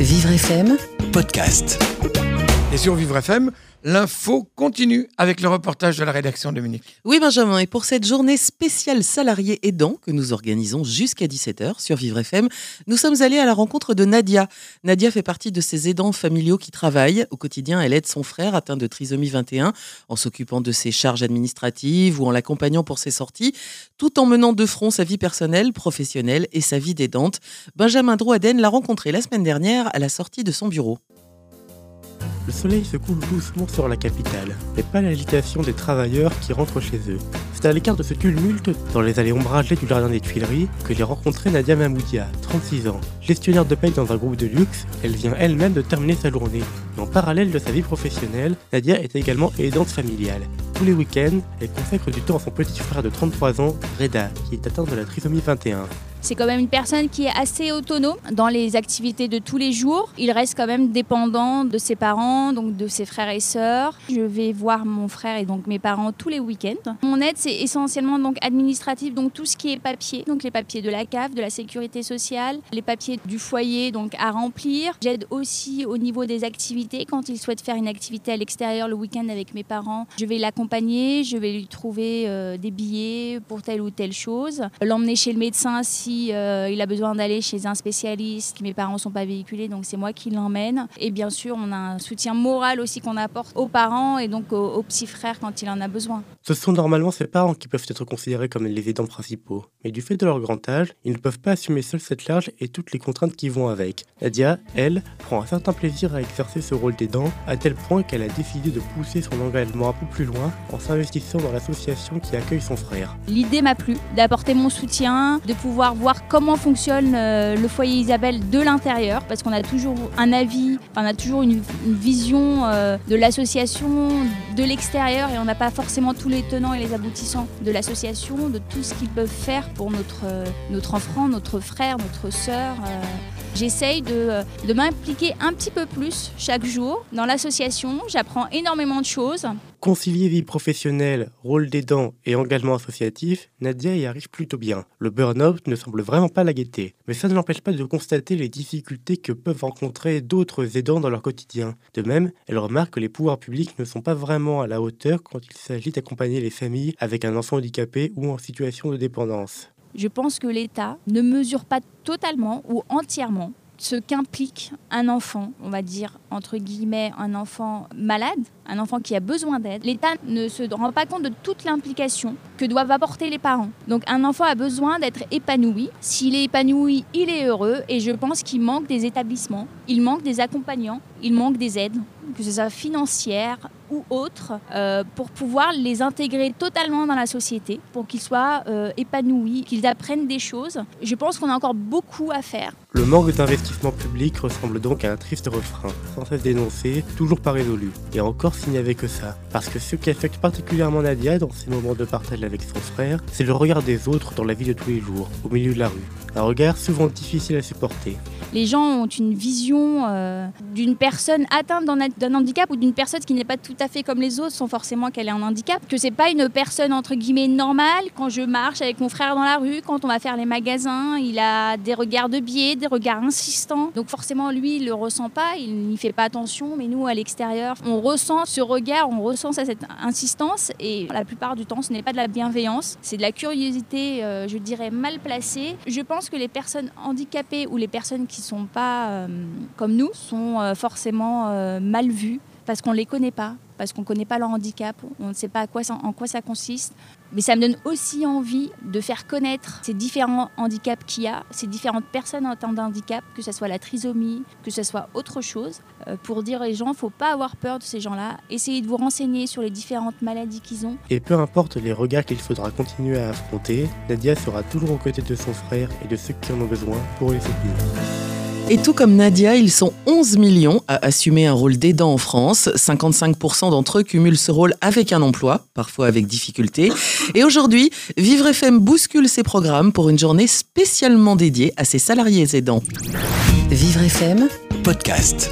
Vivre FM, podcast. Et sur Vivre FM, l'info continue avec le reportage de la rédaction Dominique. Oui Benjamin, et pour cette journée spéciale salariés aidants que nous organisons jusqu'à 17h sur Vivre FM, nous sommes allés à la rencontre de Nadia. Nadia fait partie de ces aidants familiaux qui travaillent. Au quotidien, elle aide son frère atteint de trisomie 21 en s'occupant de ses charges administratives ou en l'accompagnant pour ses sorties, tout en menant de front sa vie personnelle, professionnelle et sa vie d'aidante. Benjamin Drouaden l'a rencontré la semaine dernière à la sortie de son bureau. Le soleil se coule doucement sur la capitale, mais pas l'agitation des travailleurs qui rentrent chez eux. C'est à l'écart de ce tumulte, dans les allées ombragées du jardin des Tuileries, que j'ai rencontré Nadia Mamoudia, 36 ans. Gestionnaire de paye dans un groupe de luxe, elle vient elle-même de terminer sa journée. Mais en parallèle de sa vie professionnelle, Nadia est également aidante familiale. Tous les week-ends, elle consacre du temps à son petit frère de 33 ans, Reda, qui est atteint de la trisomie 21. C'est quand même une personne qui est assez autonome dans les activités de tous les jours. Il reste quand même dépendant de ses parents, donc de ses frères et sœurs. Je vais voir mon frère et donc mes parents tous les week-ends. Mon aide, c'est essentiellement donc administratif, donc tout ce qui est papier, donc les papiers de la CAF, de la sécurité sociale, les papiers du foyer donc à remplir. J'aide aussi au niveau des activités quand il souhaite faire une activité à l'extérieur le week-end avec mes parents. Je vais l'accompagner, je vais lui trouver euh, des billets pour telle ou telle chose, l'emmener chez le médecin si euh, il a besoin d'aller chez un spécialiste, mes parents ne sont pas véhiculés, donc c'est moi qui l'emmène. Et bien sûr, on a un soutien moral aussi qu'on apporte aux parents et donc aux, petits frères quand il en a besoin. Ce sont normalement ces parents qui peuvent être considérés comme les aidants principaux. Mais du fait de leur grand âge, ils ne peuvent pas assumer seuls cette charge et toutes les contraintes qui vont avec. Nadia, elle, prend un certain plaisir à exercer ce rôle d'aidant, à tel point qu'elle a décidé de pousser son engagement un peu plus loin en s'investissant dans l'association qui accueille son frère. L'idée m'a plu, d'apporter mon soutien, de pouvoir voir comment fonctionne euh, le foyer Isabelle de l'intérieur, parce qu'on a toujours un avis, on a toujours une, vision euh, de l'association de l'extérieur et on n'a pas forcément tous les tenants et les aboutissants de l'association, de tout ce qu'ils peuvent faire pour notre, euh, notre enfant, notre frère, notre sœur. J'essaye de, de m'impliquer un petit peu plus chaque jour dans l'association. J'apprends énormément de choses. Concilier vie professionnelle, rôle d'aidant et engagement associatif, Nadia y arrive plutôt bien. Le burn-out ne semble vraiment pas la guetter, mais ça ne l'empêche pas de constater les difficultés que peuvent rencontrer d'autres aidants dans leur quotidien. De même, elle remarque que les pouvoirs publics ne sont pas vraiment à la hauteur quand il s'agit d'accompagner les familles avec un enfant handicapé ou en situation de dépendance je pense que l'État ne mesure pas totalement ou entièrement ce qu'implique un enfant, on va dire entre guillemets un enfant malade, un enfant qui a besoin d'aide. L'État ne se rend pas compte de toute l'implication que doivent apporter les parents. Donc un enfant a besoin d'être épanoui. S'il est épanoui, il est heureux et je pense qu'il manque des établissements, il manque des accompagnants, il manque des aides, que ce soit financières, ou autres euh, pour pouvoir les intégrer totalement dans la société, pour qu'ils soient euh, épanouis, qu'ils apprennent des choses. Je pense qu'on a encore beaucoup à faire. Le manque d'investissement public ressemble donc à un triste refrain, sans cesse dénoncé, toujours pas résolu. Et encore s'il n'y avait que ça. Parce que ce qui affecte particulièrement Nadia dans ses moments de partage avec son frère, c'est le regard des autres dans la vie de tous les jours, au milieu de la rue. Un regard souvent difficile à supporter. Les gens ont une vision euh, d'une personne atteinte d'un handicap ou d'une personne qui n'est pas tout à fait comme les autres, sans forcément qu'elle ait un handicap. Que c'est pas une personne entre guillemets normale. Quand je marche avec mon frère dans la rue, quand on va faire les magasins, il a des regards de biais, des regards insistants. Donc forcément, lui, il le ressent pas, il n'y fait pas attention. Mais nous, à l'extérieur, on ressent ce regard, on ressent cette insistance. Et la plupart du temps, ce n'est pas de la bienveillance, c'est de la curiosité, euh, je dirais, mal placée. Je pense que les personnes handicapées ou les personnes qui ne sont pas euh, comme nous sont euh, forcément mal vues parce qu'on ne les connaît pas, parce qu'on ne connaît pas leur handicap, on ne sait pas en quoi ça consiste. Mais ça me donne aussi envie de faire connaître ces différents handicaps qu'il y a, ces différentes personnes en temps d'handicap, que ce soit la trisomie, que ce soit autre chose, pour dire aux gens, il ne faut pas avoir peur de ces gens-là, essayez de vous renseigner sur les différentes maladies qu'ils ont. Et peu importe les regards qu'il faudra continuer à affronter, Nadia sera toujours aux côtés de son frère et de ceux qui en ont besoin pour les soutenir. Et tout comme Nadia, ils sont 11 millions à assumer un rôle d'aidant en France. 55% d'entre eux cumulent ce rôle avec un emploi, parfois avec difficulté. Et aujourd'hui, Vivre FM bouscule ses programmes pour une journée spécialement dédiée à ses salariés aidants. Vivre FM, podcast.